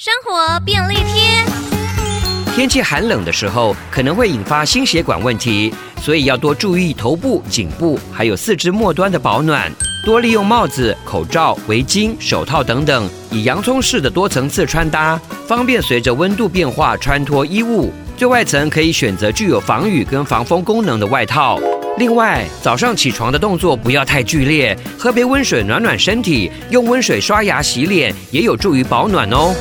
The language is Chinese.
生活便利贴。天气寒冷的时候可能会引发心血管问题所以要多注意头部颈部还有四肢末端的保暖多利用帽子口罩围巾手套等等以洋葱式的多层次穿搭方便随着温度变化穿脱衣物。最外层可以选择具有防雨跟防风功能的外套。另外早上起床的动作不要太剧烈喝杯温水暖暖身体用温水刷牙洗脸也有助于保暖哦。